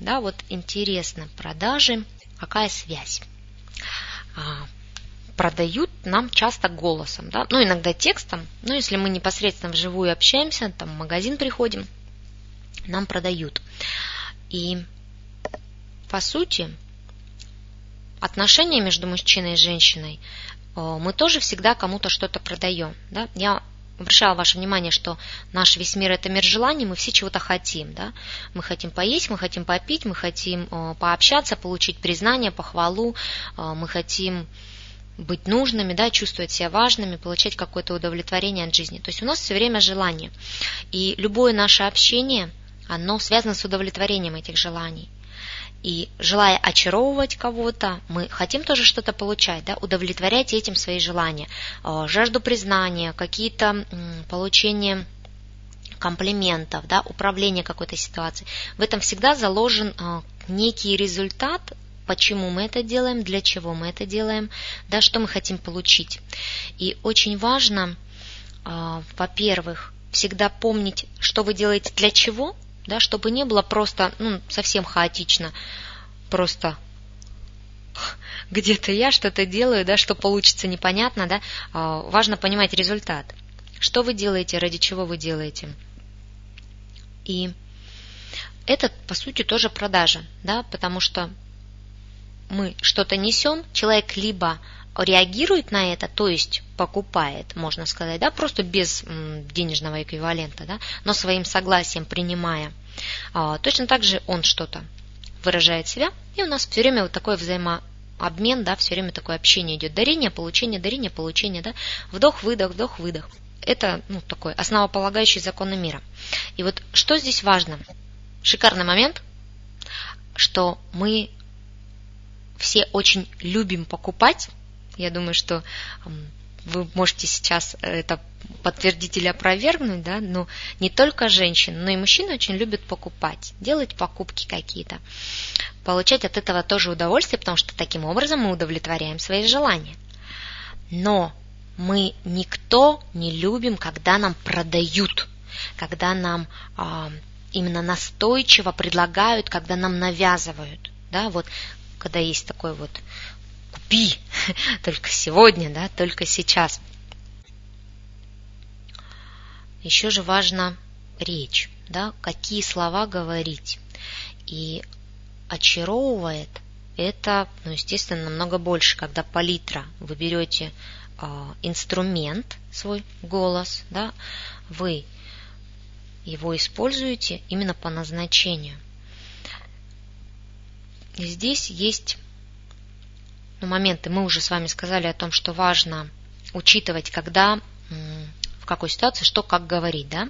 Да, вот интересно, продажи, какая связь? А, продают нам часто голосом, да, ну иногда текстом, но если мы непосредственно вживую общаемся, там в магазин приходим, нам продают. И по сути отношения между мужчиной и женщиной э, мы тоже всегда кому-то что-то продаем. Да? Я обращала ваше внимание, что наш весь мир – это мир желаний, мы все чего-то хотим. Да? Мы хотим поесть, мы хотим попить, мы хотим э, пообщаться, получить признание, похвалу, э, мы хотим быть нужными, да, чувствовать себя важными, получать какое-то удовлетворение от жизни. То есть у нас все время желание. И любое наше общение, оно связано с удовлетворением этих желаний. И желая очаровывать кого-то, мы хотим тоже что-то получать, да, удовлетворять этим свои желания, э, жажду признания, какие-то получения комплиментов, да, управление какой-то ситуацией. В этом всегда заложен э, некий результат, почему мы это делаем, для чего мы это делаем, да, что мы хотим получить. И очень важно, э, во-первых, всегда помнить, что вы делаете для чего, да, чтобы не было просто ну, совсем хаотично, просто где-то я что-то делаю, да, что получится непонятно, да, а, важно понимать результат. Что вы делаете, ради чего вы делаете. И это, по сути, тоже продажа, да, потому что мы что-то несем, человек либо реагирует на это, то есть покупает, можно сказать, да, просто без денежного эквивалента, да, но своим согласием принимая. А, точно так же он что-то выражает себя, и у нас все время вот такой взаимообмен, да, все время такое общение идет. Дарение, получение, дарение, получение, да, вдох, выдох, вдох, выдох. Это, ну, такой основополагающий закон мира. И вот что здесь важно? Шикарный момент, что мы все очень любим покупать. Я думаю, что вы можете сейчас это подтвердить или опровергнуть, да, но не только женщины, но и мужчины очень любят покупать, делать покупки какие-то, получать от этого тоже удовольствие, потому что таким образом мы удовлетворяем свои желания. Но мы никто не любим, когда нам продают, когда нам а, именно настойчиво предлагают, когда нам навязывают, да, вот когда есть такой вот купи, только сегодня, да, только сейчас. Еще же важна речь, да, какие слова говорить. И очаровывает это, ну, естественно, намного больше, когда палитра вы берете э, инструмент, свой голос, да, вы его используете именно по назначению. И здесь есть ну, моменты. Мы уже с вами сказали о том, что важно учитывать, когда, в какой ситуации, что как говорить, да,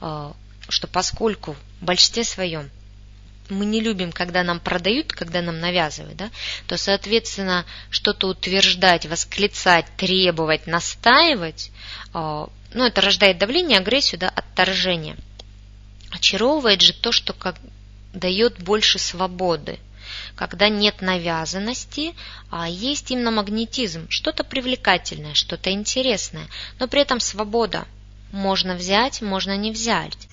а, что поскольку в большинстве своем мы не любим, когда нам продают, когда нам навязывают, да, то, соответственно, что-то утверждать, восклицать, требовать, настаивать, а, ну, это рождает давление, агрессию, да, отторжение. Очаровывает же то, что как дает больше свободы когда нет навязанности, а есть именно магнетизм, что-то привлекательное, что-то интересное, но при этом свобода. Можно взять, можно не взять.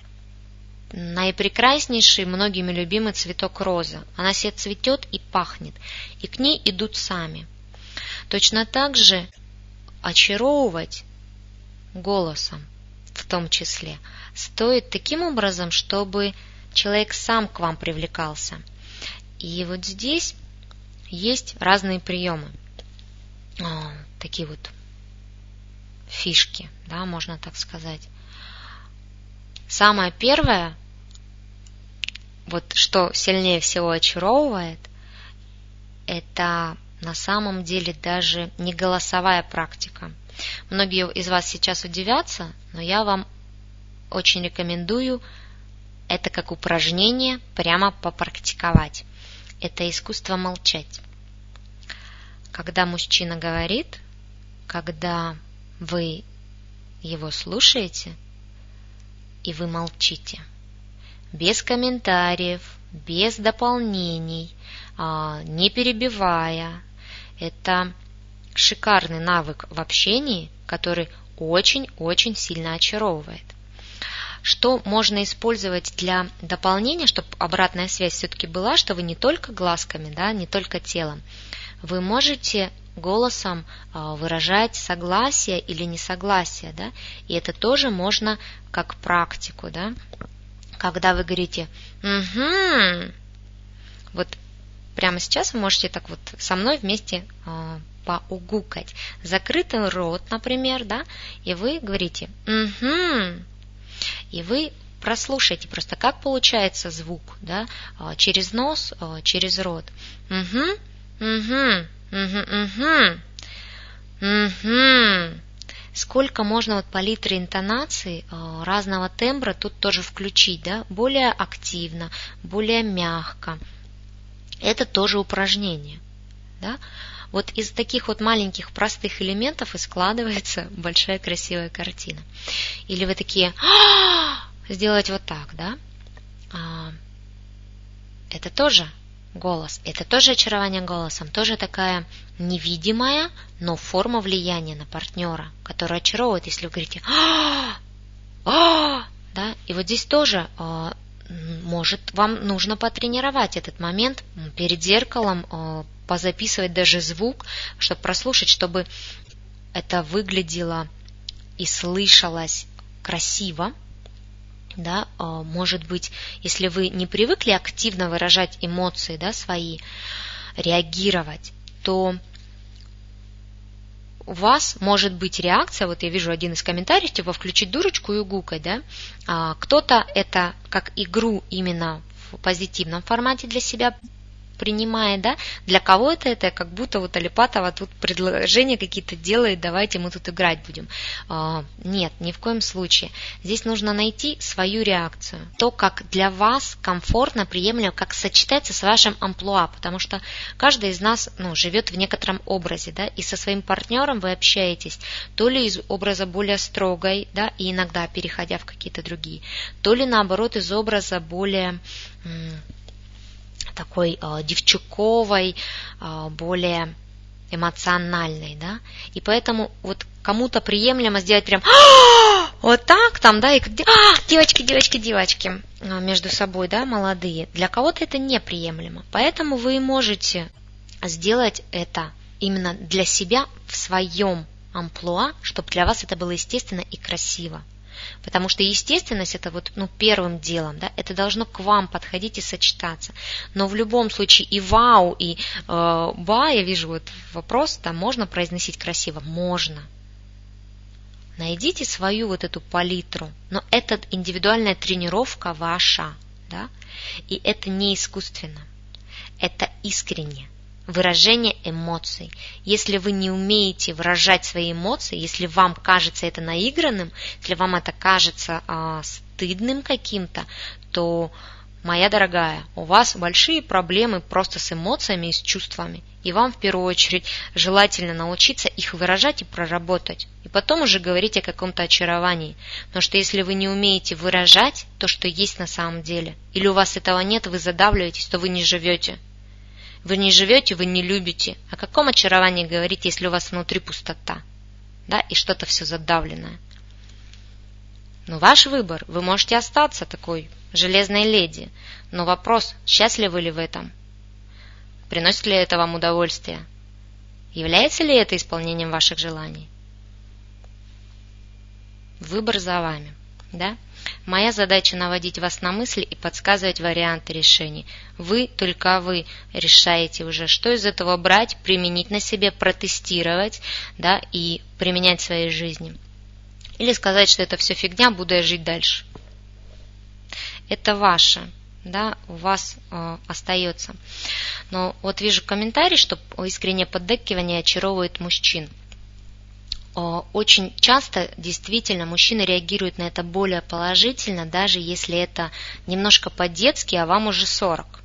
Наипрекраснейший, многими любимый цветок роза. Она себе цветет и пахнет, и к ней идут сами. Точно так же очаровывать голосом в том числе стоит таким образом, чтобы человек сам к вам привлекался – и вот здесь есть разные приемы, а, такие вот фишки, да, можно так сказать. Самое первое, вот что сильнее всего очаровывает, это на самом деле даже не голосовая практика. Многие из вас сейчас удивятся, но я вам очень рекомендую это как упражнение прямо попрактиковать это искусство молчать. Когда мужчина говорит, когда вы его слушаете, и вы молчите. Без комментариев, без дополнений, а, не перебивая. Это шикарный навык в общении, который очень-очень сильно очаровывает. Что можно использовать для дополнения, чтобы обратная связь все-таки была, что вы не только глазками, да, не только телом. Вы можете голосом а, выражать согласие или несогласие, да, и это тоже можно как практику, да. Когда вы говорите «Угу», вот прямо сейчас вы можете так вот со мной вместе э, поугукать. Закрытый рот, например, да, и вы говорите «Угу», и вы прослушайте просто, как получается звук, да, через нос, через рот. Угу, угу, угу, угу, угу. Сколько можно вот палитры интонаций разного тембра тут тоже включить, да, более активно, более мягко, это тоже упражнение. Да? Вот из таких вот маленьких простых элементов и складывается большая красивая картина. Или вы такие «А, сделать вот так, да? А, это тоже голос, это тоже очарование голосом, тоже такая невидимая, но форма влияния на партнера, которая очаровывает, если вы говорите «А, а!» да, и вот здесь тоже может, вам нужно потренировать этот момент перед зеркалом, позаписывать даже звук, чтобы прослушать, чтобы это выглядело и слышалось красиво. Да, э, может быть, если вы не привыкли активно выражать эмоции да, свои, реагировать, то у вас может быть реакция, вот я вижу один из комментариев, типа включить дурочку и гукать, да, а, кто-то это как игру именно в позитивном формате для себя принимает, да, для кого-то это как будто вот Алипатова тут предложения какие-то делает, давайте мы тут играть будем. А, нет, ни в коем случае. Здесь нужно найти свою реакцию, то, как для вас комфортно, приемлемо, как сочетается с вашим амплуа, потому что каждый из нас ну, живет в некотором образе, да, и со своим партнером вы общаетесь то ли из образа более строгой, да, и иногда переходя в какие-то другие, то ли наоборот из образа более такой э, девчуковой, э, более эмоциональной, да, и поэтому вот кому-то приемлемо сделать прям вот так там, да, и а, девочки, девочки, девочки а, между собой, да, молодые. Для кого-то это неприемлемо, поэтому вы можете сделать это именно для себя в своем амплуа, чтобы для вас это было естественно и красиво. Потому что естественность это вот ну, первым делом, да, это должно к вам подходить и сочетаться. Но в любом случае и вау, и э, ба, я вижу вот вопрос, там можно произносить красиво? Можно. Найдите свою вот эту палитру, но это индивидуальная тренировка ваша, да, и это не искусственно, это искренне выражение эмоций. Если вы не умеете выражать свои эмоции, если вам кажется это наигранным, если вам это кажется а, стыдным каким-то, то, моя дорогая, у вас большие проблемы просто с эмоциями и с чувствами. И вам в первую очередь желательно научиться их выражать и проработать. И потом уже говорить о каком-то очаровании. Потому что если вы не умеете выражать то, что есть на самом деле, или у вас этого нет, вы задавливаетесь, то вы не живете. Вы не живете, вы не любите. О каком очаровании говорить, если у вас внутри пустота? Да, и что-то все задавленное. Ну, ваш выбор. Вы можете остаться такой железной леди. Но вопрос, счастливы ли в этом? Приносит ли это вам удовольствие? Является ли это исполнением ваших желаний? Выбор за вами. Да? Моя задача наводить вас на мысли и подсказывать варианты решений. Вы, только вы, решаете уже, что из этого брать, применить на себе, протестировать да, и применять в своей жизни. Или сказать, что это все фигня, буду я жить дальше. Это ваше, да, у вас э, остается. Но вот вижу комментарий, что искреннее поддакивание очаровывает мужчин – очень часто действительно мужчины реагируют на это более положительно, даже если это немножко по-детски, а вам уже 40.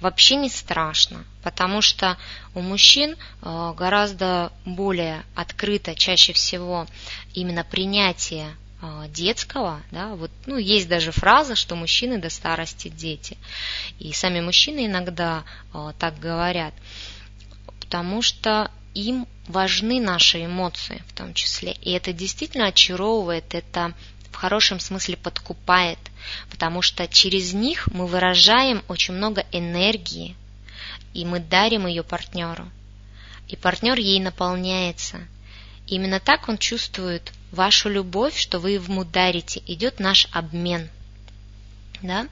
Вообще не страшно, потому что у мужчин э, гораздо более открыто чаще всего именно принятие э, детского, да, вот, ну, есть даже фраза, что мужчины до старости дети. И сами мужчины иногда э, так говорят, потому что им важны наши эмоции в том числе. И это действительно очаровывает, это в хорошем смысле подкупает, потому что через них мы выражаем очень много энергии, и мы дарим ее партнеру. И партнер ей наполняется. Именно так он чувствует вашу любовь, что вы ему дарите. Идет наш обмен. Да?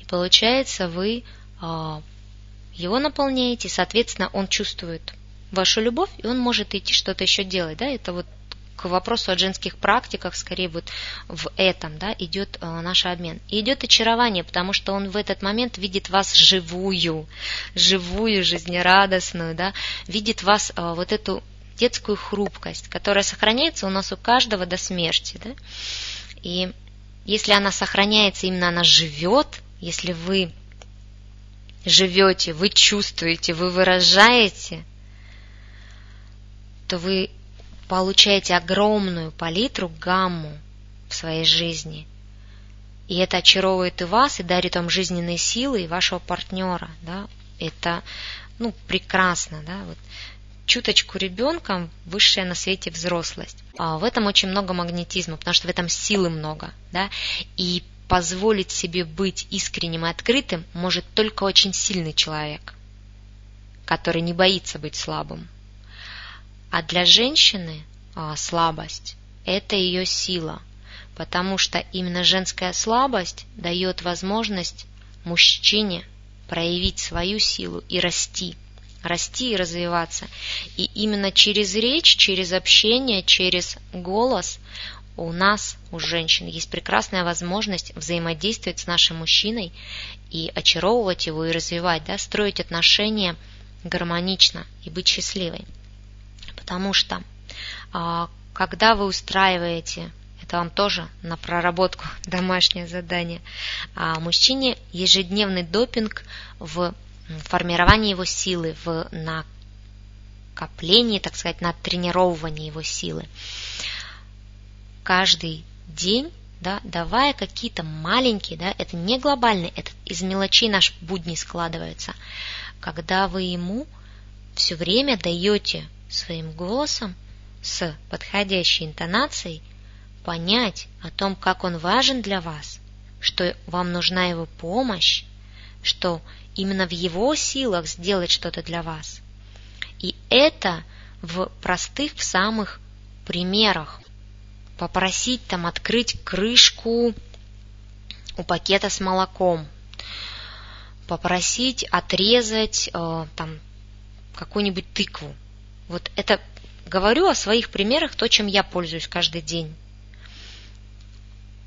И получается, вы э, его наполняете, соответственно, он чувствует вашу любовь, и он может идти что-то еще делать. Да? Это вот к вопросу о женских практиках, скорее вот в этом, да, идет э, наш обмен. И идет очарование, потому что он в этот момент видит вас живую, живую, жизнерадостную, да, видит вас э, вот эту детскую хрупкость, которая сохраняется у нас у каждого до смерти, да. И если она сохраняется, именно она живет, если вы живете, вы чувствуете, вы выражаете, то вы получаете огромную палитру, гамму в своей жизни. И это очаровывает и вас, и дарит вам жизненные силы, и вашего партнера. Да? Это ну, прекрасно. Да? Вот. Чуточку ребенком высшая на свете взрослость. А в этом очень много магнетизма, потому что в этом силы много. Да? И позволить себе быть искренним и открытым может только очень сильный человек, который не боится быть слабым. А для женщины а, слабость – это ее сила, потому что именно женская слабость дает возможность мужчине проявить свою силу и расти, расти и развиваться. И именно через речь, через общение, через голос у нас, у женщин, есть прекрасная возможность взаимодействовать с нашим мужчиной и очаровывать его и развивать, да, строить отношения гармонично и быть счастливой. Потому что а, когда вы устраиваете, это вам тоже на проработку домашнее задание, а мужчине ежедневный допинг в формировании его силы, в накоплении, так сказать, на тренировании его силы. Каждый день да, давая какие-то маленькие, да, это не глобальные, это из мелочей наш будни складывается, когда вы ему все время даете своим голосом с подходящей интонацией понять о том, как он важен для вас, что вам нужна его помощь, что именно в его силах сделать что-то для вас. И это в простых, в самых примерах. Попросить там открыть крышку у пакета с молоком, попросить отрезать э, там какую-нибудь тыкву, вот это говорю о своих примерах, то, чем я пользуюсь каждый день.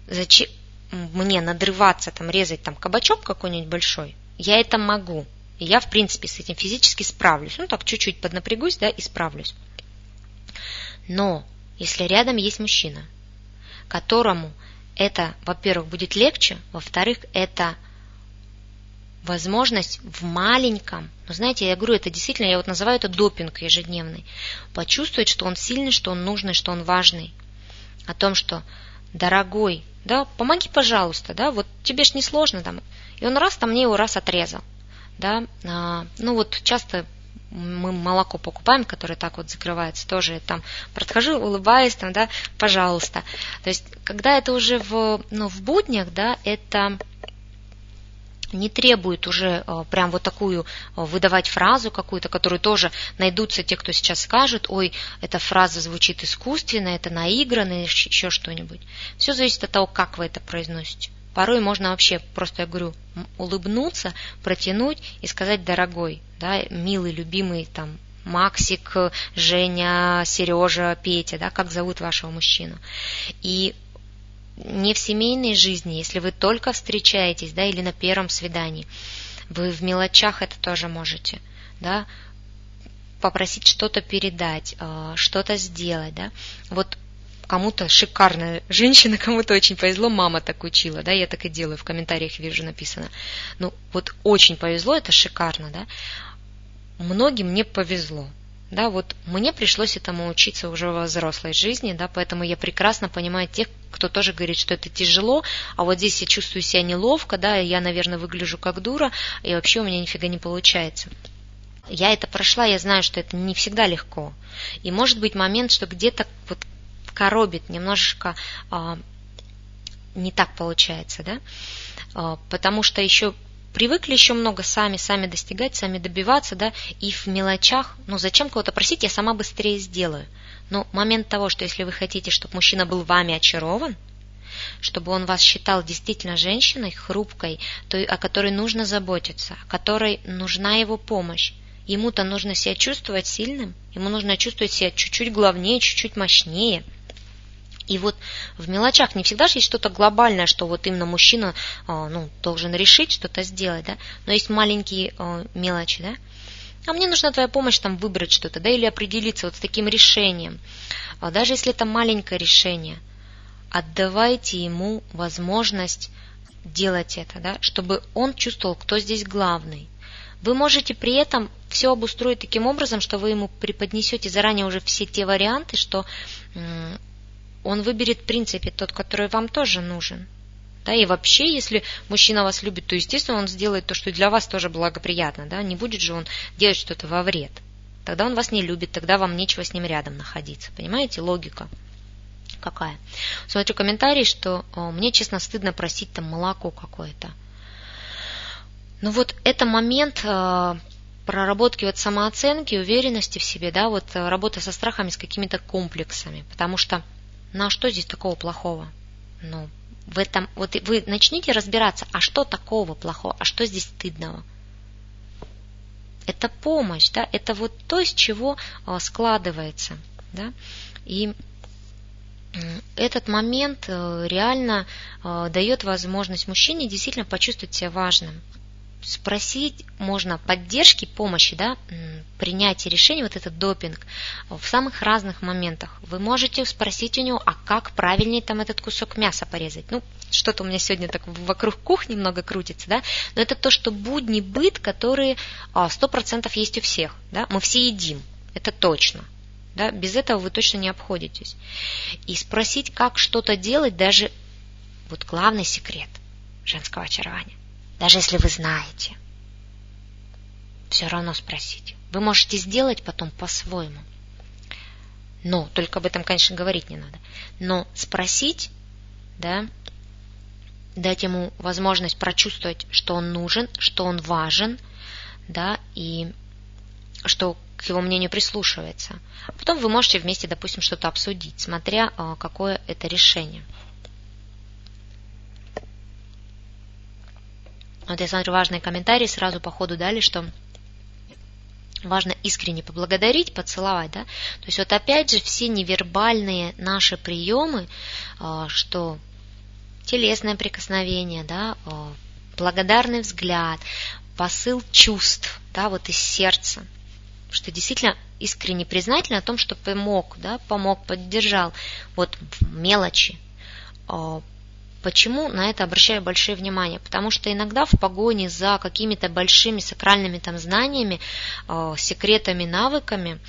Зачем мне надрываться, там, резать там кабачок какой-нибудь большой? Я это могу. И я, в принципе, с этим физически справлюсь. Ну, так чуть-чуть поднапрягусь, да, и справлюсь. Но если рядом есть мужчина, которому это, во-первых, будет легче, во-вторых, это возможность в маленьком, но знаете, я говорю, это действительно, я вот называю это допинг ежедневный, почувствовать, что он сильный, что он нужный, что он важный, о том, что, дорогой, да, помоги, пожалуйста, да, вот тебе ж не сложно там, и он раз там мне его раз отрезал, да, а, ну вот часто мы молоко покупаем, которое так вот закрывается, тоже там подхожу, улыбаюсь, там, да, пожалуйста. То есть, когда это уже в, ну, в буднях, да, это не требует уже э, прям вот такую э, выдавать фразу какую-то, которую тоже найдутся те, кто сейчас скажет, ой, эта фраза звучит искусственно, это наигранно, еще что-нибудь. Все зависит от того, как вы это произносите. Порой можно вообще просто, я говорю, улыбнуться, протянуть и сказать «дорогой», да, милый, любимый, там, Максик, Женя, Сережа, Петя, да, как зовут вашего мужчину. И не в семейной жизни, если вы только встречаетесь, да, или на первом свидании, вы в мелочах это тоже можете, да, попросить что-то передать, э, что-то сделать, да. Вот кому-то шикарная женщина, кому-то очень повезло, мама так учила, да, я так и делаю, в комментариях вижу написано. Ну, вот очень повезло, это шикарно, да. Многим не повезло, да, вот мне пришлось этому учиться уже во взрослой жизни, да, поэтому я прекрасно понимаю тех, кто тоже говорит, что это тяжело, а вот здесь я чувствую себя неловко, да, я, наверное, выгляжу как дура, и вообще у меня нифига не получается. Я это прошла, я знаю, что это не всегда легко. И может быть момент, что где-то вот коробит немножечко а, не так получается, да? А, потому что еще привыкли еще много сами, сами достигать, сами добиваться, да, и в мелочах, ну зачем кого-то просить, я сама быстрее сделаю. Но момент того, что если вы хотите, чтобы мужчина был вами очарован, чтобы он вас считал действительно женщиной хрупкой, той, о которой нужно заботиться, о которой нужна его помощь. Ему-то нужно себя чувствовать сильным, ему нужно чувствовать себя чуть-чуть главнее, чуть-чуть мощнее – и вот в мелочах не всегда же есть что-то глобальное, что вот именно мужчина а, ну, должен решить что-то сделать, да, но есть маленькие а, мелочи, да. А мне нужна твоя помощь там выбрать что-то, да, или определиться вот с таким решением. А даже если это маленькое решение, отдавайте ему возможность делать это, да, чтобы он чувствовал, кто здесь главный. Вы можете при этом все обустроить таким образом, что вы ему преподнесете заранее уже все те варианты, что он выберет в принципе тот, который вам тоже нужен. Да, и вообще, если мужчина вас любит, то, естественно, он сделает то, что для вас тоже благоприятно. Да? Не будет же он делать что-то во вред. Тогда он вас не любит, тогда вам нечего с ним рядом находиться. Понимаете, логика какая? Смотрю комментарий, что о, мне, честно, стыдно просить там молоко какое-то. Ну вот это момент э, проработки вот самооценки, уверенности в себе, да, вот э, работа со страхами, с какими-то комплексами. Потому что ну а что здесь такого плохого? Ну, в этом, вот вы начните разбираться, а что такого плохого, а что здесь стыдного? Это помощь, да, это вот то, из чего а, складывается, да, и этот момент э, реально э, дает возможность мужчине действительно почувствовать себя важным спросить можно поддержки, помощи, да, принятия решений, вот этот допинг, в самых разных моментах. Вы можете спросить у него, а как правильнее там этот кусок мяса порезать. Ну, что-то у меня сегодня так вокруг кухни много крутится, да, но это то, что будни быт, которые а, сто процентов есть у всех, да, мы все едим, это точно, да, без этого вы точно не обходитесь. И спросить, как что-то делать, даже вот главный секрет женского очарования даже если вы знаете. Все равно спросите. Вы можете сделать потом по-своему. Но, только об этом, конечно, говорить не надо. Но спросить, да, дать ему возможность прочувствовать, что он нужен, что он важен, да, и что к его мнению прислушивается. А потом вы можете вместе, допустим, что-то обсудить, смотря а, какое это решение. Вот я смотрю важный комментарий, сразу по ходу дали, что важно искренне поблагодарить, поцеловать, да. То есть вот опять же все невербальные наши приемы, а, что телесное прикосновение, да, а, благодарный взгляд, посыл чувств, да, вот из сердца, что действительно искренне признательны о том, что помог, да, помог, поддержал, вот мелочи, а, Почему на это обращаю большое внимание? Потому что иногда в погоне за какими-то большими сакральными там знаниями, э, секретами, навыками,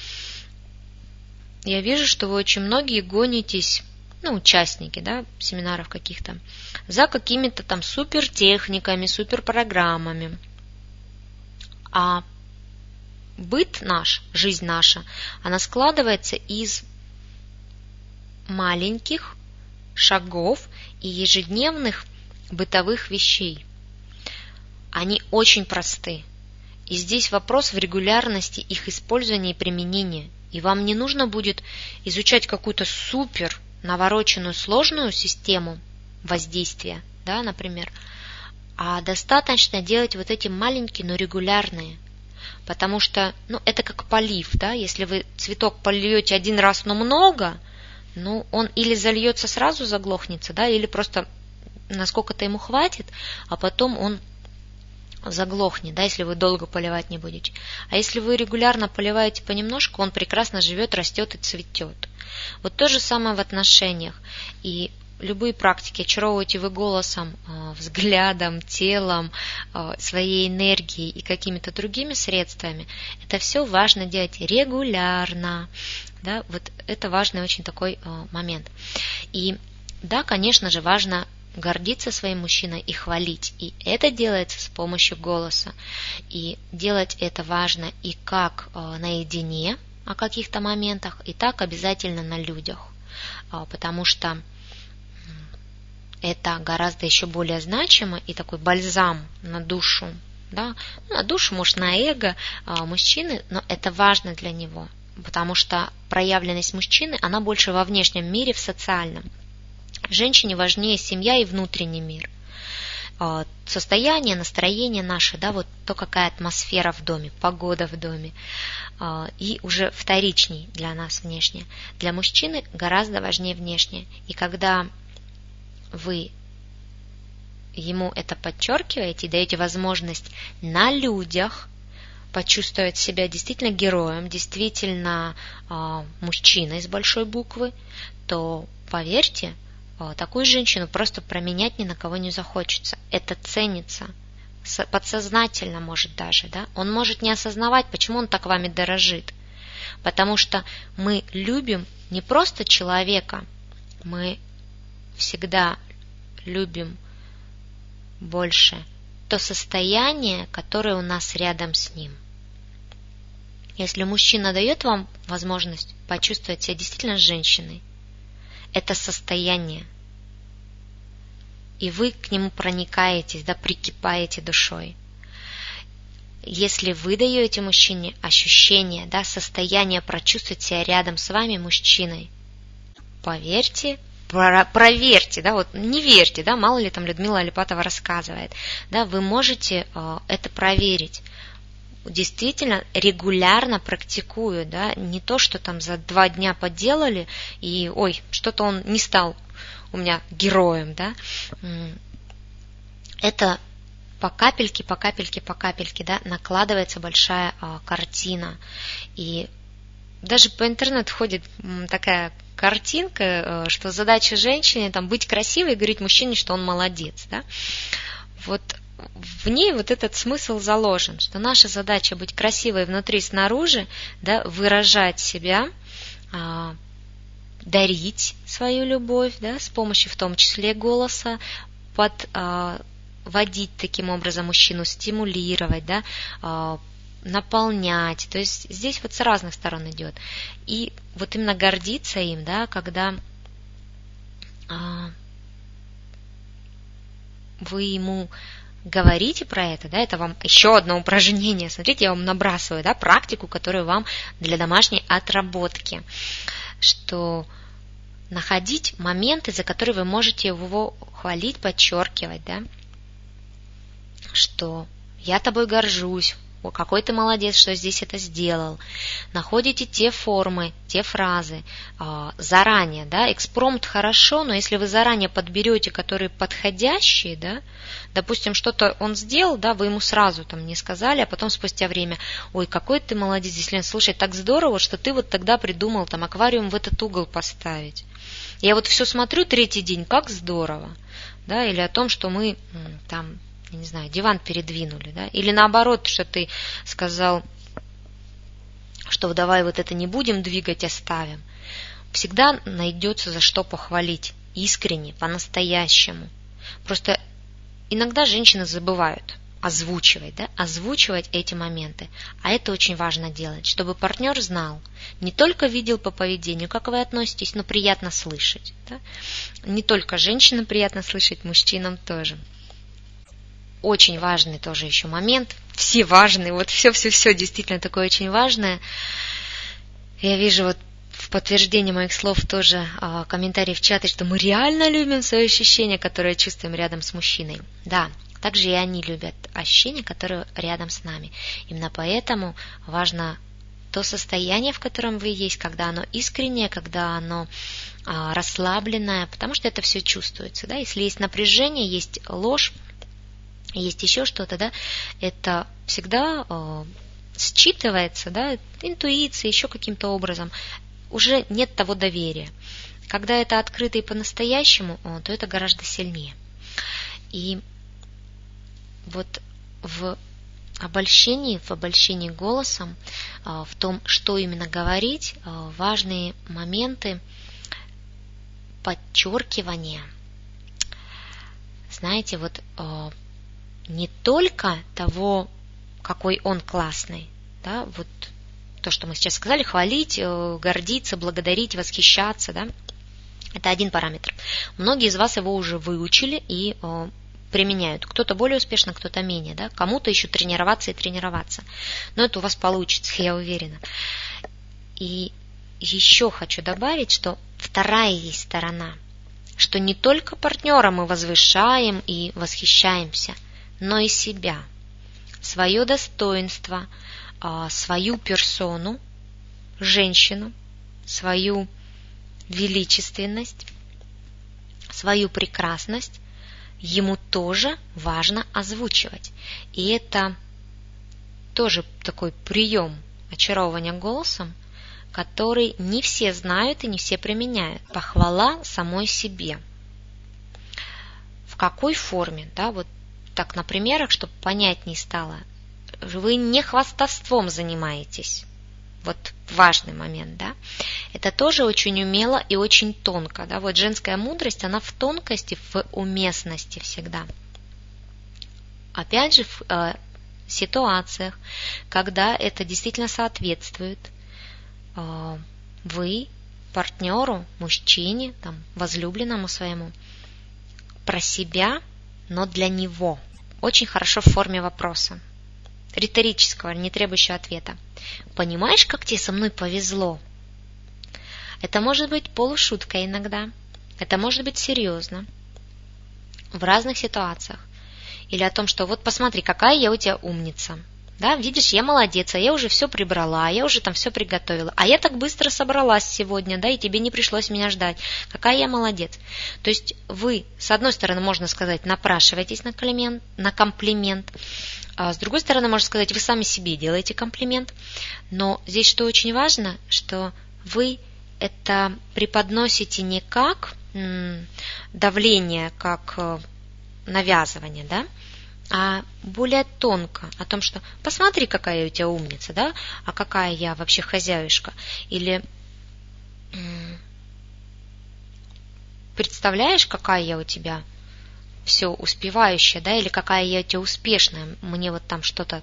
я вижу, что вы очень многие гонитесь, ну, участники, да, семинаров каких-то, за какими-то там супертехниками, суперпрограммами. А быт наш, жизнь наша, она складывается из маленьких шагов и ежедневных бытовых вещей. Они очень просты. И здесь вопрос в регулярности их использования и применения. И вам не нужно будет изучать какую-то супер навороченную сложную систему воздействия, да, например, а достаточно делать вот эти маленькие, но регулярные. Потому что, ну, это как полив, да, если вы цветок польете один раз, но много – ну, он или зальется сразу, заглохнется, да, или просто насколько-то ему хватит, а потом он заглохнет, да, если вы долго поливать не будете. А если вы регулярно поливаете понемножку, он прекрасно живет, растет и цветет. Вот то же самое в отношениях. И любые практики очаровываете вы голосом, а, взглядом, телом, а, своей энергией и какими-то другими средствами, это все важно делать регулярно. Да, вот это важный очень такой а, момент. И да, конечно же, важно гордиться своим мужчиной и хвалить. И это делается с помощью голоса. И делать это важно и как наедине о каких-то моментах, и так обязательно на людях. Потому что это гораздо еще более значимо и такой бальзам на душу, да, ну, на душу, может, на эго а, мужчины, но это важно для него, потому что проявленность мужчины, она больше во внешнем мире, в социальном. Женщине важнее семья и внутренний мир – а, состояние, настроение наше, да, вот то, какая атмосфера в доме, погода в доме, а, и уже вторичней для нас внешне. Для мужчины гораздо важнее внешнее. И когда вы ему это подчеркиваете и даете возможность на людях почувствовать себя действительно героем, действительно э, мужчиной с большой буквы, то поверьте, Э, такую женщину просто променять ни на кого не захочется. Это ценится. Подсознательно может даже, да? Он может не осознавать, почему он так вами дорожит. Потому что мы любим не просто человека, мы всегда любим больше то состояние, которое у нас рядом с ним. Если мужчина дает вам возможность почувствовать себя действительно женщиной, это состояние. И вы к нему проникаетесь, да, прикипаете душой. Если вы даете мужчине ощущение, да, состояние прочувствовать себя рядом с вами мужчиной, поверьте, проверьте, да, вот не верьте, да, мало ли там Людмила Алипатова рассказывает, да, вы можете э, это проверить действительно регулярно практикуют, да, не то, что там за два дня поделали, и, ой, что-то он не стал у меня героем, да, это по капельке, по капельке, по капельке, да, накладывается большая а, картина. И даже по интернету ходит такая картинка, э, что задача женщины там быть красивой и говорить мужчине, что он молодец, да. Вот в ней вот этот смысл заложен, что наша задача быть красивой внутри и снаружи, да, выражать себя, а, дарить свою любовь, да, с помощью в том числе голоса, под, а, водить таким образом мужчину, стимулировать, да, а, наполнять. То есть здесь вот с разных сторон идет. И вот именно гордиться им, да, когда а, вы ему говорите про это, да, это вам еще одно упражнение. Смотрите, я вам набрасываю, да, практику, которую вам для домашней отработки, что находить моменты, за которые вы можете его хвалить, подчеркивать, да, что я тобой горжусь, о, какой ты молодец, что здесь это сделал. Находите те формы, те фразы э, заранее, да, экспромт хорошо, но если вы заранее подберете, которые подходящие, да, допустим, что-то он сделал, да, вы ему сразу там не сказали, а потом спустя время, ой, какой ты молодец, если слушай, так здорово, что ты вот тогда придумал там аквариум в этот угол поставить. Я вот все смотрю третий день, как здорово, да, или о том, что мы там я не знаю, диван передвинули, да, или наоборот, что ты сказал, что давай вот это не будем двигать, оставим. Всегда найдется за что похвалить, искренне, по-настоящему. Просто иногда женщины забывают озвучивать, да, озвучивать эти моменты. А это очень важно делать, чтобы партнер знал, не только видел по поведению, как вы относитесь, но приятно слышать. Да? Не только женщинам приятно слышать, мужчинам тоже очень важный тоже еще момент. Все важные, вот все-все-все действительно такое очень важное. Я вижу вот в подтверждение моих слов тоже а, комментарий в чате, что мы реально любим свои ощущения, которые чувствуем рядом с мужчиной. Да, также и они любят ощущения, которые рядом с нами. Именно поэтому важно то состояние, в котором вы есть, когда оно искреннее, когда оно а, расслабленное, потому что это все чувствуется. Да? Если есть напряжение, есть ложь, есть еще что-то, да, это всегда э, считывается, да, интуицией, еще каким-то образом, уже нет того доверия. Когда это открыто и по-настоящему, то это гораздо сильнее. И вот в обольщении, в обольщении голосом, э, в том, что именно говорить, э, важные моменты подчеркивания. Знаете, вот э, не только того, какой он классный, да, вот то, что мы сейчас сказали, хвалить, э, гордиться, благодарить, восхищаться, да, Это один параметр. Многие из вас его уже выучили и э, применяют. Кто-то более успешно, кто-то менее. Да? Кому-то еще тренироваться и тренироваться. Но это у вас получится, я уверена. И еще хочу добавить, что вторая есть сторона, что не только партнера мы возвышаем и восхищаемся, но и себя, свое достоинство, а, свою персону, женщину, свою величественность, свою прекрасность ему тоже важно озвучивать. И это тоже такой прием очаровывания голосом, который не все знают и не все применяют. Похвала самой себе. В какой форме? Да, вот так на примерах, чтобы понятнее стало. Вы не хвастовством занимаетесь. Вот важный момент, да. Это тоже очень умело и очень тонко. Да? Вот женская мудрость, она в тонкости, в уместности всегда. Опять же, в э, ситуациях, когда это действительно соответствует, э, вы партнеру, мужчине, там, возлюбленному своему, про себя, но для него. Очень хорошо в форме вопроса. Риторического, не требующего ответа. Понимаешь, как тебе со мной повезло? Это может быть полушутка иногда, это может быть серьезно, в разных ситуациях. Или о том, что вот посмотри, какая я у тебя умница. Да, видишь, я молодец, а я уже все прибрала, я уже там все приготовила. А я так быстро собралась сегодня, да, и тебе не пришлось меня ждать. Какая я молодец. То есть вы, с одной стороны, можно сказать, напрашиваетесь на комплимент, на комплимент, а с другой стороны, можно сказать, вы сами себе делаете комплимент. Но здесь что очень важно, что вы это преподносите не как давление, как э, навязывание, да, а более тонко. О том, что посмотри, какая у тебя умница, да, а какая я вообще хозяюшка. Или представляешь, какая я у тебя все успевающая, да, или какая я у тебя успешная, мне вот там что-то,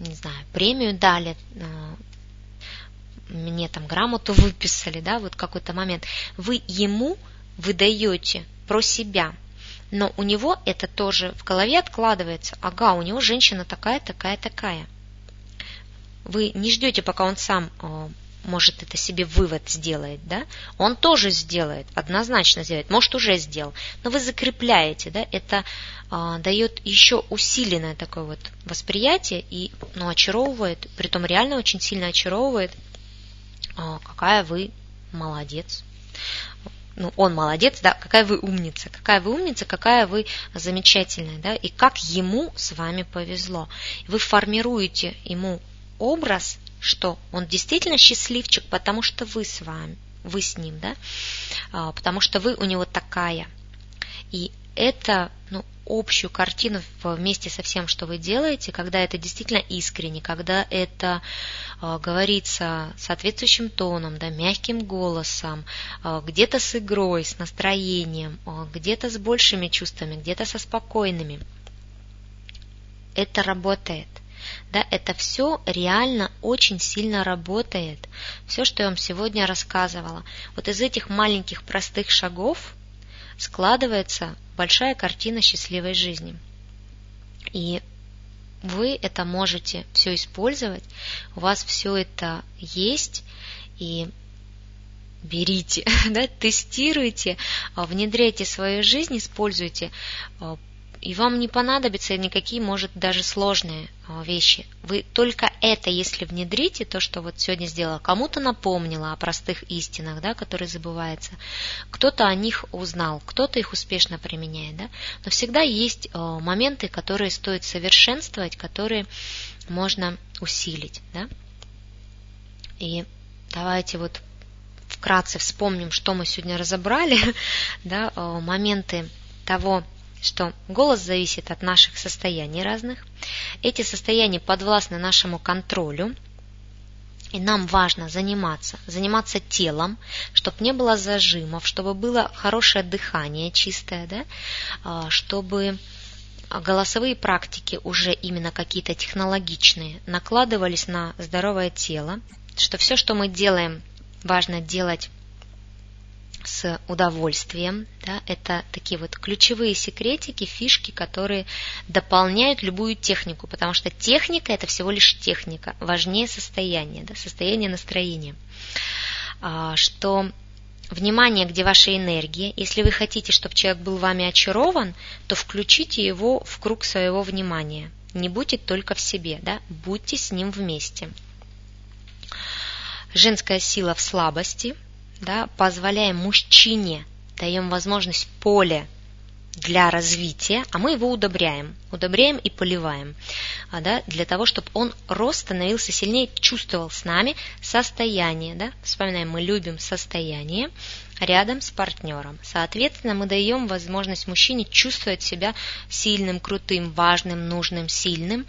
не знаю, премию дали, э, мне там грамоту выписали, да, вот какой-то момент, вы ему выдаете про себя, но у него это тоже в голове откладывается. Ага, у него женщина такая, такая, такая. Вы не ждете, пока он сам э, может это себе вывод сделает, да? Он тоже сделает, однозначно сделает, может уже сделал, но вы закрепляете, да? Это э, дает еще усиленное такое вот восприятие и, ну, очаровывает, притом реально очень сильно очаровывает а, какая вы молодец. Ну, он молодец, да, какая вы умница, какая вы умница, какая вы замечательная, да, и как ему с вами повезло. Вы формируете ему образ, что он действительно счастливчик, потому что вы с вами, вы с ним, да, а, потому что вы у него такая. И это ну, общую картину вместе со всем, что вы делаете, когда это действительно искренне, когда это э, говорится соответствующим тоном, да, мягким голосом, э, где-то с игрой, с настроением, э, где-то с большими чувствами, где-то со спокойными. Это работает. Да, это все реально очень сильно работает. Все, что я вам сегодня рассказывала. Вот из этих маленьких простых шагов складывается большая картина счастливой жизни. И вы это можете все использовать, у вас все это есть, и берите, да, тестируйте, внедряйте в свою жизнь, используйте, и вам не понадобятся никакие, может, даже сложные а, вещи. Вы только это, если внедрите, то, что вот сегодня сделала, кому-то напомнила о простых истинах, да, которые забываются, кто-то о них узнал, кто-то их успешно применяет, да, но всегда есть а, моменты, которые стоит совершенствовать, которые можно усилить, да. И давайте вот вкратце вспомним, что мы сегодня разобрали, да, а, моменты того, что голос зависит от наших состояний разных. Эти состояния подвластны нашему контролю, и нам важно заниматься, заниматься телом, чтобы не было зажимов, чтобы было хорошее дыхание чистое, да, а, чтобы голосовые практики уже именно какие-то технологичные накладывались на здоровое тело, что все, что мы делаем, важно делать с удовольствием. Да, это такие вот ключевые секретики, фишки, которые дополняют любую технику, потому что техника это всего лишь техника, важнее состояние, да, состояние настроения. А, что внимание, где ваша энергия. Если вы хотите, чтобы человек был вами очарован, то включите его в круг своего внимания. Не будьте только в себе, да? будьте с ним вместе. Женская сила в слабости – да, позволяем мужчине, даем возможность поле для развития, а мы его удобряем, удобряем и поливаем, а, да, для того, чтобы он рос, становился сильнее, чувствовал с нами состояние. Да? Вспоминаем, мы любим состояние рядом с партнером. Соответственно, мы даем возможность мужчине чувствовать себя сильным, крутым, важным, нужным, сильным,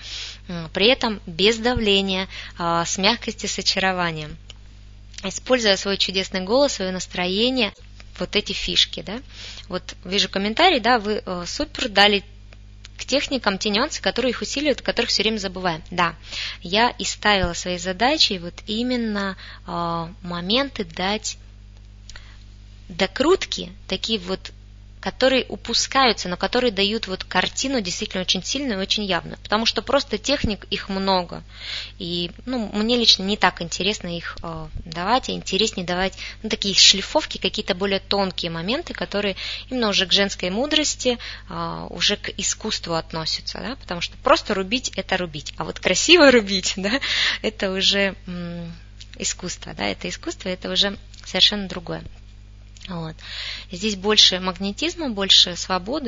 при этом без давления, а, с мягкостью, с очарованием используя свой чудесный голос, свое настроение, вот эти фишки, да. Вот вижу комментарий, да, вы э, супер дали к техникам те нюансы, которые их усиливают, которых все время забываем. Да, я и ставила своей задачей вот именно э, моменты дать докрутки, такие вот которые упускаются, но которые дают вот картину действительно очень сильную и очень явную. Потому что просто техник их много. И ну, мне лично не так интересно их э, давать, а интереснее давать ну, такие шлифовки, какие-то более тонкие моменты, которые именно уже к женской мудрости, э, уже к искусству относятся. Да? Потому что просто рубить это рубить. А вот красиво рубить, да, это уже м- искусство. Да? Это искусство, это уже совершенно другое. Вот. Здесь больше магнетизма, больше свободы,